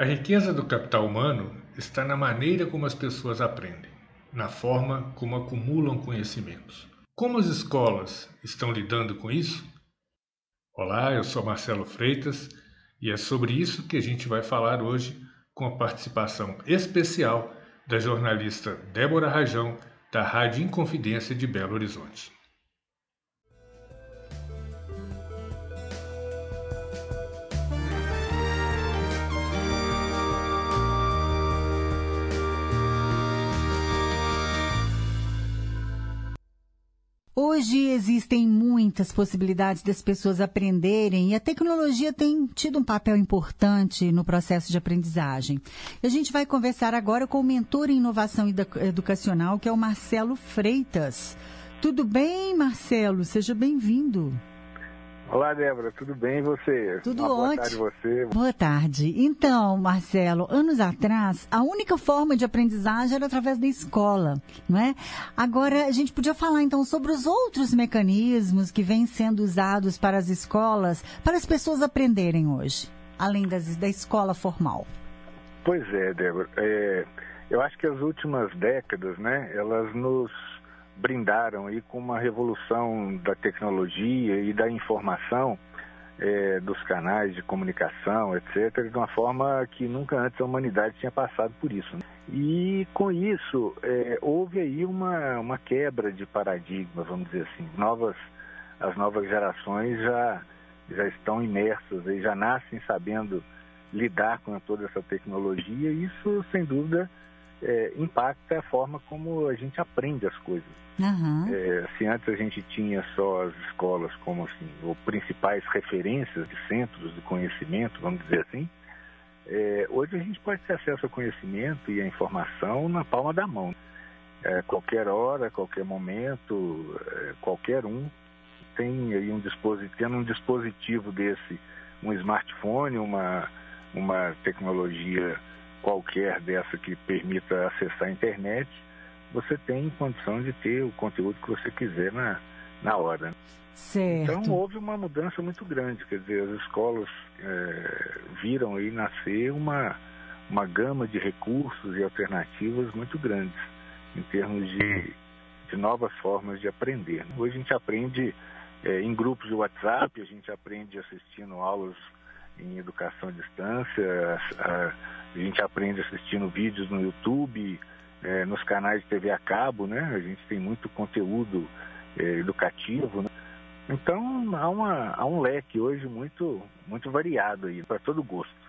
A riqueza do capital humano está na maneira como as pessoas aprendem, na forma como acumulam conhecimentos. Como as escolas estão lidando com isso? Olá, eu sou Marcelo Freitas e é sobre isso que a gente vai falar hoje com a participação especial da jornalista Débora Rajão, da Rádio Inconfidência de Belo Horizonte. Hoje existem muitas possibilidades das pessoas aprenderem e a tecnologia tem tido um papel importante no processo de aprendizagem. A gente vai conversar agora com o mentor em inovação educacional, que é o Marcelo Freitas. Tudo bem, Marcelo? Seja bem-vindo. Olá, Débora, tudo bem e você? Tudo Uma ótimo. Boa tarde você. Boa tarde. Então, Marcelo, anos atrás, a única forma de aprendizagem era através da escola, não é? Agora, a gente podia falar então sobre os outros mecanismos que vêm sendo usados para as escolas, para as pessoas aprenderem hoje, além das, da escola formal. Pois é, Débora. É, eu acho que as últimas décadas, né, elas nos brindaram aí com uma revolução da tecnologia e da informação é, dos canais de comunicação, etc., de uma forma que nunca antes a humanidade tinha passado por isso. Né? E com isso é, houve aí uma, uma quebra de paradigma, vamos dizer assim. Novas, as novas gerações já, já estão imersas e já nascem sabendo lidar com toda essa tecnologia e isso, sem dúvida, é, impacta a forma como a gente aprende as coisas. Uhum. É, se antes a gente tinha só as escolas como assim, ou principais referências de centros de conhecimento, vamos dizer assim, é, hoje a gente pode ter acesso ao conhecimento e à informação na palma da mão. É, qualquer hora, qualquer momento, é, qualquer um tem aí um dispositivo, tendo um dispositivo desse, um smartphone, uma, uma tecnologia qualquer dessa que permita acessar a internet, você tem condição de ter o conteúdo que você quiser na, na hora. Certo. Então houve uma mudança muito grande, quer dizer, as escolas é, viram aí nascer uma, uma gama de recursos e alternativas muito grandes em termos de, de novas formas de aprender. Hoje a gente aprende é, em grupos de WhatsApp, a gente aprende assistindo aulas em educação à distância, a, a gente aprende assistindo vídeos no YouTube, é, nos canais de TV a cabo, né? A gente tem muito conteúdo é, educativo, né? Então há, uma, há um leque hoje muito, muito variado aí, para todo gosto.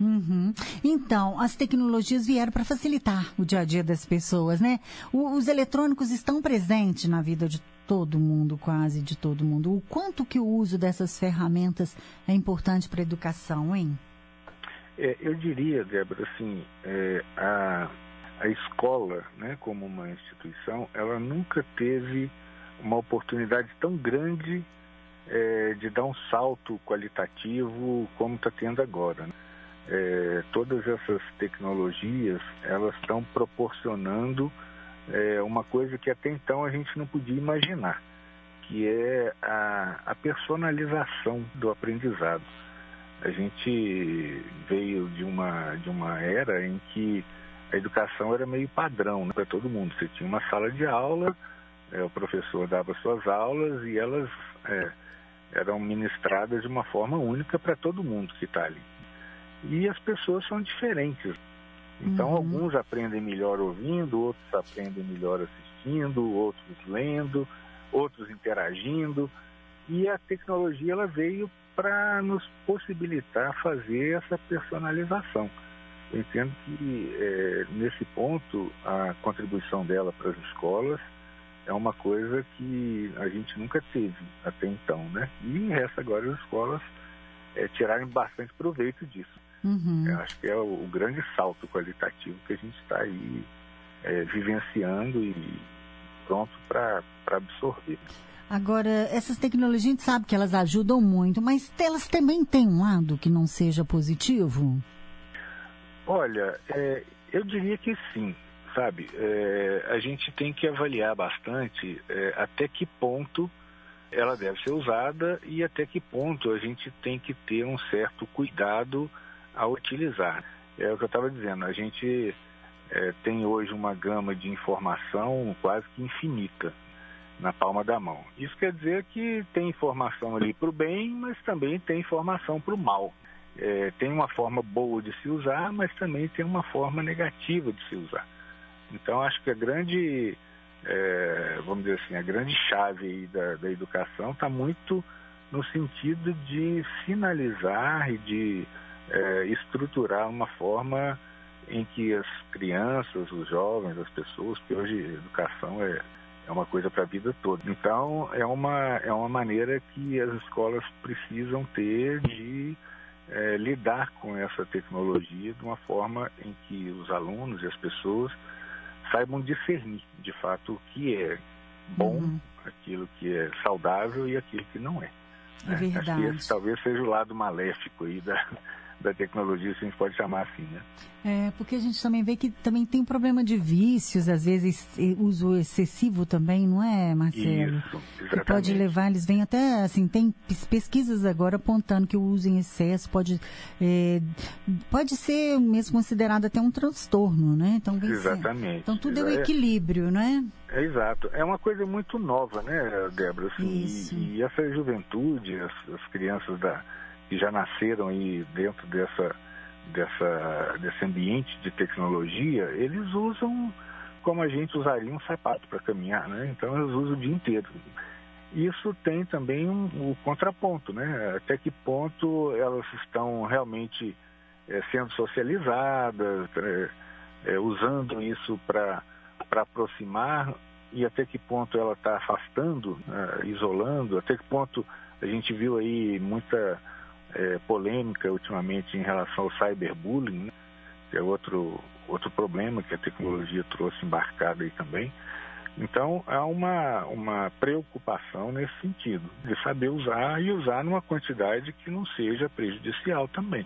Uhum. Então, as tecnologias vieram para facilitar o dia a dia das pessoas, né? O, os eletrônicos estão presentes na vida de todo mundo, quase de todo mundo. O quanto que o uso dessas ferramentas é importante para a educação, hein? É, eu diria, Débora, assim, é, a, a escola, né, como uma instituição, ela nunca teve uma oportunidade tão grande é, de dar um salto qualitativo como está tendo agora. Né? É, todas essas tecnologias elas estão proporcionando é, uma coisa que até então a gente não podia imaginar, que é a, a personalização do aprendizado. A gente veio de uma, de uma era em que a educação era meio padrão né, para todo mundo. Você tinha uma sala de aula, é, o professor dava suas aulas e elas é, eram ministradas de uma forma única para todo mundo que está ali. E as pessoas são diferentes. Então, uhum. alguns aprendem melhor ouvindo, outros aprendem melhor assistindo, outros lendo, outros interagindo. E a tecnologia ela veio para nos possibilitar fazer essa personalização. Eu entendo que é, nesse ponto a contribuição dela para as escolas é uma coisa que a gente nunca teve até então, né? E resta agora as escolas é, tirarem bastante proveito disso. Uhum. Eu acho que é o, o, grande salto qualitativo que a gente está aí é, vivenciando e pronto para absorver. Agora, essas tecnologias, a gente sabe que elas ajudam muito, mas elas também têm um lado que não seja positivo? Olha, é, eu diria que sim, sabe? É, a gente tem que avaliar bastante é, até que ponto ela deve ser usada e até que ponto a gente tem que ter um certo cuidado a utilizar. É o que eu estava dizendo, a gente é, tem hoje uma gama de informação quase que infinita na palma da mão. Isso quer dizer que tem informação ali para o bem, mas também tem informação para o mal. É, tem uma forma boa de se usar, mas também tem uma forma negativa de se usar. Então, acho que a grande, é, vamos dizer assim, a grande chave da, da educação está muito no sentido de sinalizar e de é, estruturar uma forma em que as crianças, os jovens, as pessoas, que hoje educação é, é uma coisa para a vida toda. Então, é uma, é uma maneira que as escolas precisam ter de é, lidar com essa tecnologia de uma forma em que os alunos e as pessoas saibam discernir, de fato, o que é bom, uhum. aquilo que é saudável e aquilo que não é. É verdade. Acho que esse talvez seja o lado maléfico aí da, da tecnologia, se a gente pode chamar assim, né? É, porque a gente também vê que também tem um problema de vícios, às vezes uso excessivo também, não é, Marcelo? Isso, exatamente. Que pode levar, eles vêm até, assim, tem pesquisas agora apontando que o uso em excesso pode, é, pode ser mesmo considerado até um transtorno, né? Então, exatamente. Então tudo é o equilíbrio, não é? É exato. É uma coisa muito nova, né, Débora? Assim, e, e, essa juventude, as, as crianças da que já nasceram aí dentro dessa, dessa, desse ambiente de tecnologia, eles usam como a gente usaria um sapato para caminhar, né? Então eles usam o dia inteiro. Isso tem também um, um contraponto, né? Até que ponto elas estão realmente é, sendo socializadas, é, é, usando isso para aproximar e até que ponto ela está afastando, né? isolando, até que ponto a gente viu aí muita é, polêmica ultimamente em relação ao cyberbullying, né? que é outro, outro problema que a tecnologia trouxe embarcado aí também. Então, há uma, uma preocupação nesse sentido, de saber usar e usar numa quantidade que não seja prejudicial também.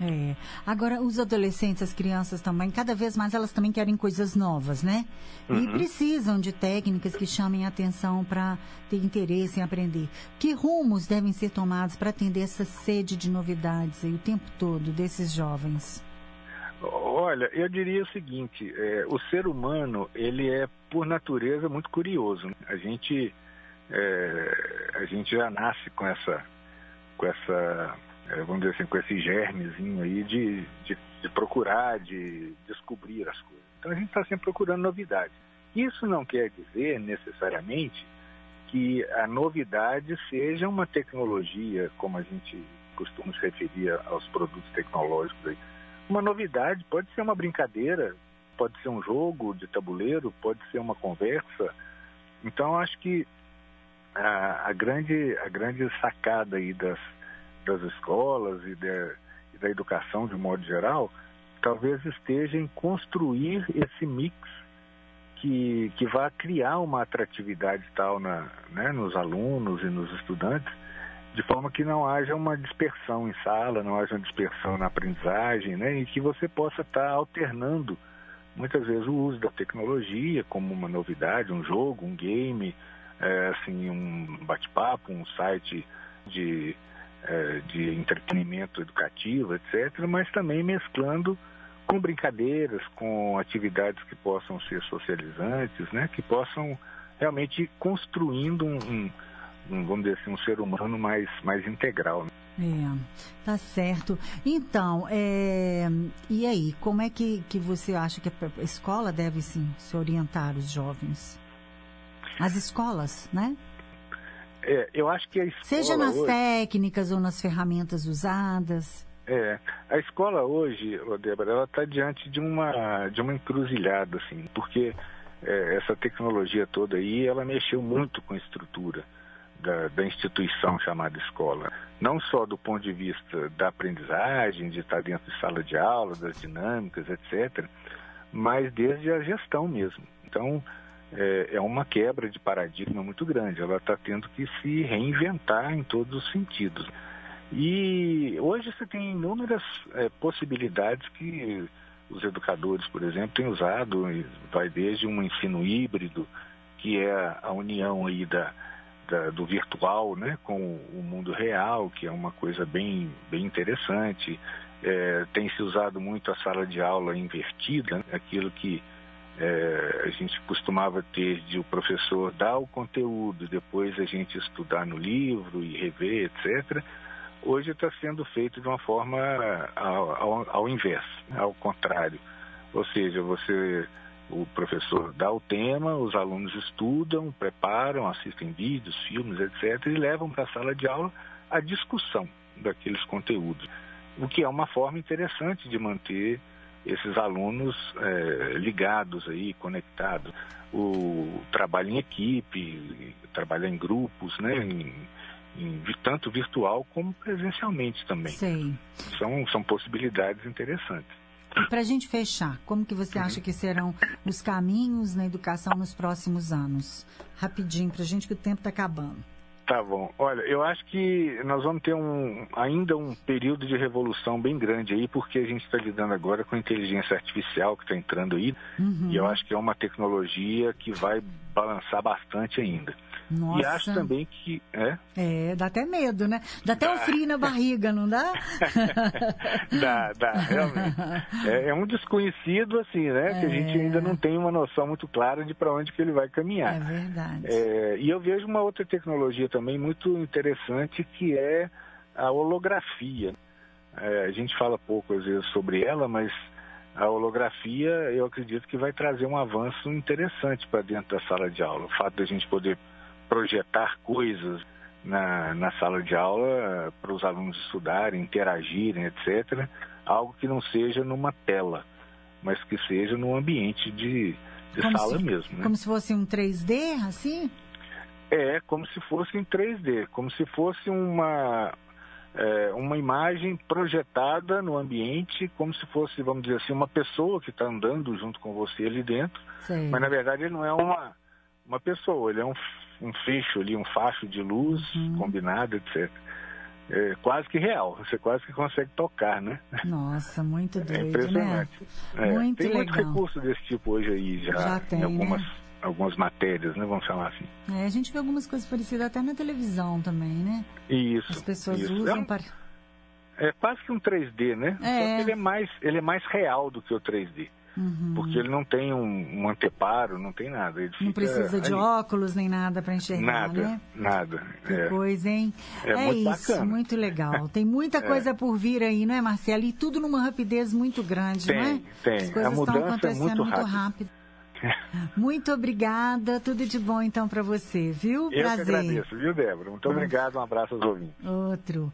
É. Agora, os adolescentes, as crianças também, cada vez mais elas também querem coisas novas, né? Uhum. E precisam de técnicas que chamem a atenção para ter interesse em aprender. Que rumos devem ser tomados para atender essa sede de novidades aí, o tempo todo desses jovens? Olha, eu diria o seguinte: é, o ser humano ele é por natureza muito curioso. Né? A gente é, a gente já nasce com essa com essa vamos dizer assim, com esse germezinho aí de, de, de procurar, de descobrir as coisas. Então a gente está sempre procurando novidades. Isso não quer dizer necessariamente que a novidade seja uma tecnologia, como a gente costuma se referir aos produtos tecnológicos aí. Uma novidade pode ser uma brincadeira, pode ser um jogo de tabuleiro, pode ser uma conversa. Então acho que a, a grande a grande sacada aí das das escolas e, de, e da educação de modo geral, talvez esteja em construir esse mix que, que vai criar uma atratividade tal na, né, nos alunos e nos estudantes, de forma que não haja uma dispersão em sala, não haja uma dispersão na aprendizagem, né, e que você possa estar alternando muitas vezes o uso da tecnologia como uma novidade, um jogo, um game, é, assim, um bate-papo, um site de de entretenimento educativo, etc., mas também mesclando com brincadeiras, com atividades que possam ser socializantes, né, que possam realmente construindo um, um, um vamos dizer assim, um ser humano mais, mais integral. Né? É, tá certo. Então, é, e aí, como é que, que você acha que a escola deve sim, se orientar os jovens? As escolas, né? É, eu acho que a escola. Seja nas hoje, técnicas ou nas ferramentas usadas. É, a escola hoje, Débora, ela está diante de uma, de uma encruzilhada, assim, porque é, essa tecnologia toda aí, ela mexeu muito com a estrutura da, da, instituição chamada escola. Não só do ponto de vista da aprendizagem, de estar dentro de sala de aula, das dinâmicas, etc., mas desde a gestão mesmo. Então, é, é uma quebra de paradigma muito grande. Ela está tendo que se reinventar em todos os sentidos. E hoje você tem inúmeras é, possibilidades que os educadores, por exemplo, têm usado, vai desde um ensino híbrido, que é a união aí da, da, do virtual né, com o mundo real, que é uma coisa bem, bem interessante. É, tem se usado muito a sala de aula invertida, né? aquilo que é, a gente costumava ter de o professor dar o conteúdo, depois a gente estudar no livro e rever, etc. Hoje está sendo feito de uma forma ao, ao, ao inverso, ao contrário. Ou seja, você o professor dá o tema, os alunos estudam, preparam, assistem vídeos, filmes, etc., e levam para a sala de aula a discussão daqueles conteúdos, o que é uma forma interessante de manter esses alunos é, ligados aí, conectados. O trabalho em equipe, trabalhar em grupos, né, em, em, tanto virtual como presencialmente também. São, são possibilidades interessantes. Para a gente fechar, como que você acha que serão os caminhos na educação nos próximos anos? Rapidinho, para a gente que o tempo está acabando. Tá bom. Olha, eu acho que nós vamos ter um, ainda um período de revolução bem grande aí, porque a gente está lidando agora com a inteligência artificial que está entrando aí, uhum. e eu acho que é uma tecnologia que vai balançar bastante ainda. Nossa. E acho também que. É, é dá até medo, né? Dá até dá. um frio na barriga, não dá? dá, dá, realmente. É, é, um desconhecido, assim, né? É. Que a gente ainda não tem uma noção muito clara de para onde que ele vai caminhar. É verdade. É, e eu vejo uma outra tecnologia também muito interessante que é a holografia. É, a gente fala pouco às vezes sobre ela, mas a holografia eu acredito que vai trazer um avanço interessante para dentro da sala de aula. O fato de a gente poder projetar coisas na, na sala de aula para os alunos estudarem, interagirem, etc. Algo que não seja numa tela, mas que seja num ambiente de, de sala se, mesmo. Né? Como se fosse um 3D, assim? É, como se fosse em 3D, como se fosse uma, é, uma imagem projetada no ambiente, como se fosse, vamos dizer assim, uma pessoa que está andando junto com você ali dentro. Sim. Mas na verdade ele não é uma, uma pessoa, ele é um um fecho ali, um facho de luz uhum. combinado, etc. É quase que real, você quase que consegue tocar, né? Nossa, muito é doido, é impressionante. Né? É, muito tem legal. muito recurso desse tipo hoje aí já, já tem, em algumas, né? Algumas matérias, né? Vamos falar assim. É, a gente vê algumas coisas parecidas até na televisão também, né? Isso. As pessoas isso. usam é um, para... É quase que um 3D, né? É. Só que ele é mais, ele é mais real do que o 3D. Uhum. Porque ele não tem um, um anteparo, não tem nada. Ele não precisa de óculos nem nada para enxergar, nada, né? Nada, Que é. coisa, hein? É, é muito isso, bacana. muito legal. Tem muita É. coisa por vir aí, não é, Marcelo? E tudo numa rapidez muito grande, Tem, não é? tem. As A mudança é acontecendo muito rápido. Muito obrigada, tudo de bom então para você, viu? Eu Prazer. que agradeço, viu, Débora? Muito obrigado, um abraço aos ouvintes. Outro.